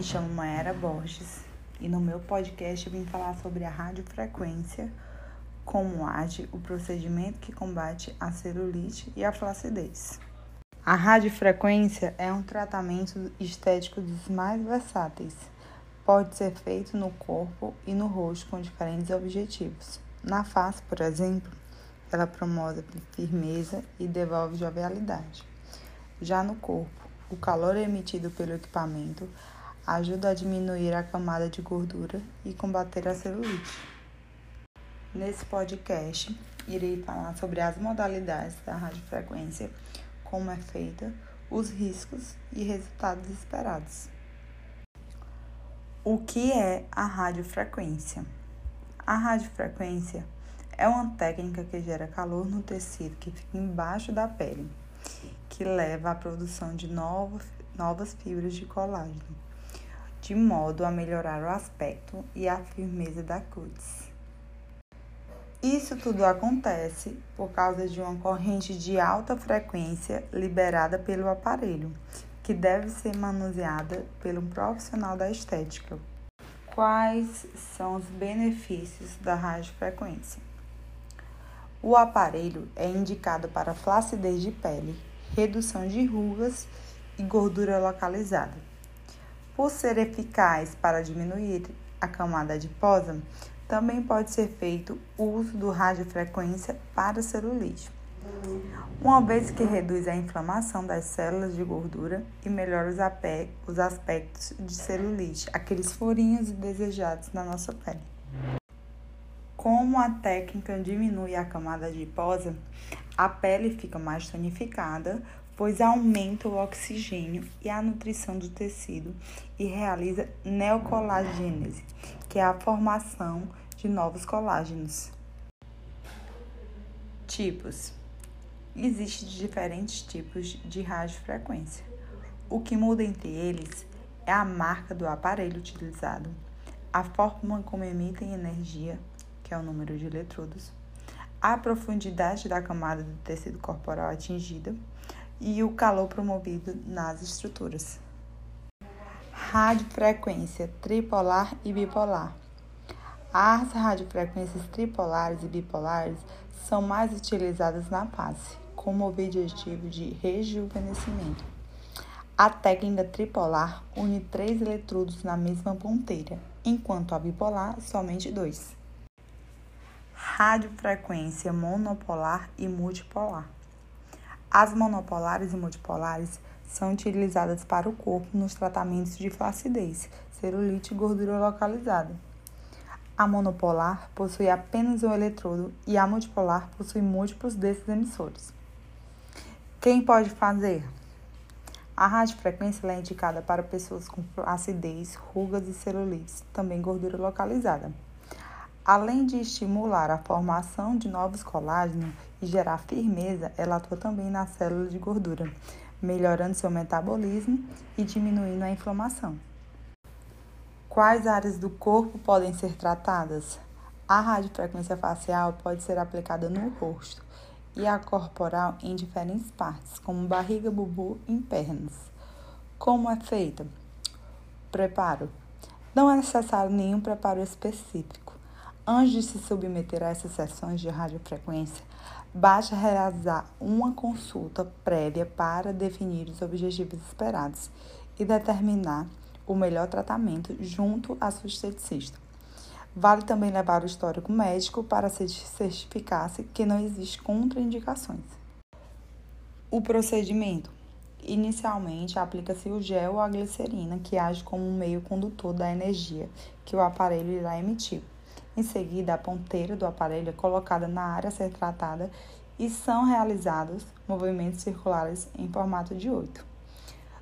Me chamo Maera Borges e no meu podcast eu vim falar sobre a radiofrequência, como age o procedimento que combate a celulite e a flacidez. A radiofrequência é um tratamento estético dos mais versáteis. Pode ser feito no corpo e no rosto com diferentes objetivos. Na face, por exemplo, ela promove firmeza e devolve jovialidade. Já no corpo, o calor emitido pelo equipamento ajuda a diminuir a camada de gordura e combater a celulite. Nesse podcast, irei falar sobre as modalidades da radiofrequência, como é feita, os riscos e resultados esperados. O que é a radiofrequência? A radiofrequência é uma técnica que gera calor no tecido que fica embaixo da pele, que leva à produção de novos, novas fibras de colágeno de modo a melhorar o aspecto e a firmeza da cutis. Isso tudo acontece por causa de uma corrente de alta frequência liberada pelo aparelho, que deve ser manuseada pelo profissional da estética. Quais são os benefícios da radiofrequência? O aparelho é indicado para flacidez de pele, redução de rugas e gordura localizada por ser eficaz para diminuir a camada adiposa, também pode ser feito uso do radiofrequência para celulite, uma vez que reduz a inflamação das células de gordura e melhora os aspectos de celulite, aqueles furinhos indesejados na nossa pele. Como a técnica diminui a camada adiposa, a pele fica mais tonificada, pois aumenta o oxigênio e a nutrição do tecido e realiza neocolagênese, que é a formação de novos colágenos. Tipos: Existem diferentes tipos de radiofrequência. O que muda entre eles é a marca do aparelho utilizado, a forma como emitem energia, que é o número de eletrodos, a profundidade da camada do tecido corporal atingida e o calor promovido nas estruturas. Radiofrequência tripolar e bipolar. As radiofrequências tripolares e bipolares são mais utilizadas na face, como objetivo de rejuvenescimento. A técnica tripolar une três eletrodos na mesma ponteira, enquanto a bipolar somente dois. Radiofrequência monopolar e multipolar. As monopolares e multipolares são utilizadas para o corpo nos tratamentos de flacidez, celulite e gordura localizada. A monopolar possui apenas um eletrodo e a multipolar possui múltiplos desses emissores. Quem pode fazer? A radiofrequência é indicada para pessoas com acidez, rugas e celulites, também gordura localizada. Além de estimular a formação de novos colágenos e gerar firmeza, ela atua também nas células de gordura, melhorando seu metabolismo e diminuindo a inflamação. Quais áreas do corpo podem ser tratadas? A radiofrequência facial pode ser aplicada no rosto e a corporal em diferentes partes, como barriga, bubu e pernas. Como é feita? Preparo. Não é necessário nenhum preparo específico. Antes de se submeter a essas sessões de radiofrequência, basta realizar uma consulta prévia para definir os objetivos esperados e determinar o melhor tratamento junto à sua esteticista. Vale também levar o histórico médico para certificar-se que não existe contraindicações. O procedimento. Inicialmente, aplica-se o gel ou a glicerina, que age como um meio condutor da energia que o aparelho irá emitir. Em seguida, a ponteira do aparelho é colocada na área a ser tratada e são realizados movimentos circulares em formato de 8.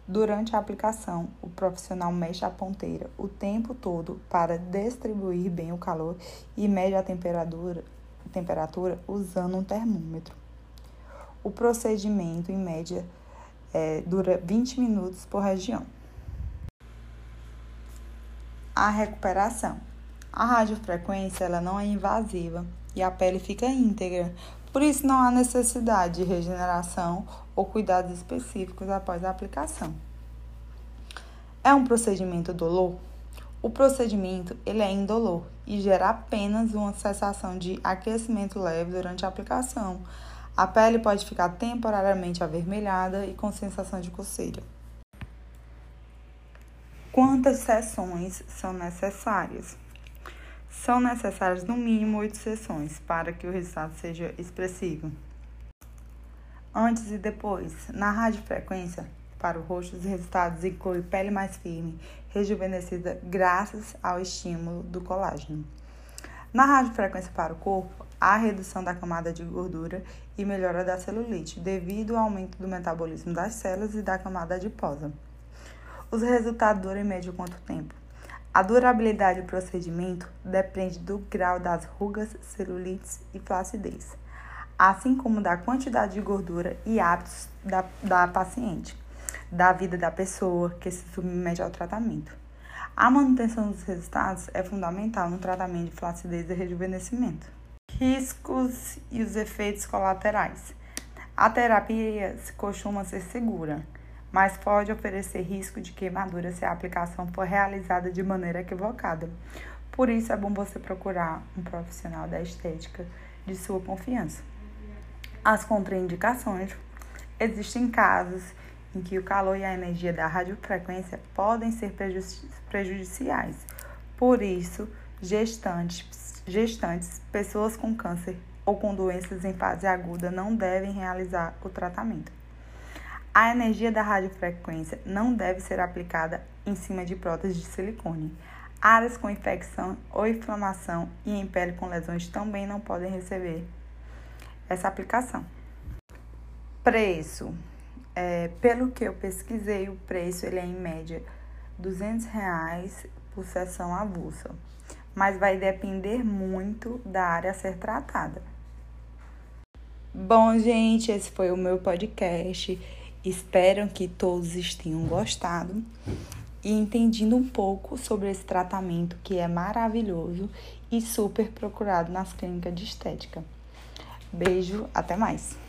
Durante a aplicação, o profissional mexe a ponteira o tempo todo para distribuir bem o calor e mede a temperatura, temperatura usando um termômetro. O procedimento, em média, é, dura 20 minutos por região. A recuperação. A radiofrequência ela não é invasiva e a pele fica íntegra, por isso não há necessidade de regeneração ou cuidados específicos após a aplicação. É um procedimento dolor? O procedimento ele é indolor e gera apenas uma sensação de aquecimento leve durante a aplicação. A pele pode ficar temporariamente avermelhada e com sensação de coceira. Quantas sessões são necessárias? São necessárias no mínimo oito sessões para que o resultado seja expressivo. Antes e depois, na radiofrequência, para o rosto, os resultados incluem pele mais firme, rejuvenescida graças ao estímulo do colágeno. Na radiofrequência para o corpo, há redução da camada de gordura e melhora da celulite, devido ao aumento do metabolismo das células e da camada adiposa. Os resultados duram em média quanto tempo? A durabilidade do procedimento depende do grau das rugas, celulites e flacidez, assim como da quantidade de gordura e hábitos da, da paciente, da vida da pessoa que se submete ao tratamento. A manutenção dos resultados é fundamental no tratamento de flacidez e rejuvenescimento. Riscos e os efeitos colaterais. A terapia costuma ser segura mas pode oferecer risco de queimadura se a aplicação for realizada de maneira equivocada. Por isso é bom você procurar um profissional da estética de sua confiança. As contraindicações. Existem casos em que o calor e a energia da radiofrequência podem ser prejudiciais. Por isso, gestantes, gestantes, pessoas com câncer ou com doenças em fase aguda não devem realizar o tratamento. A energia da radiofrequência não deve ser aplicada em cima de próteses de silicone. Áreas com infecção ou inflamação e em pele com lesões também não podem receber essa aplicação. Preço. É, pelo que eu pesquisei, o preço ele é em média 200 reais por sessão avulsa, mas vai depender muito da área a ser tratada. Bom, gente, esse foi o meu podcast. Espero que todos tenham gostado e entendido um pouco sobre esse tratamento que é maravilhoso e super procurado nas clínicas de estética. Beijo, até mais!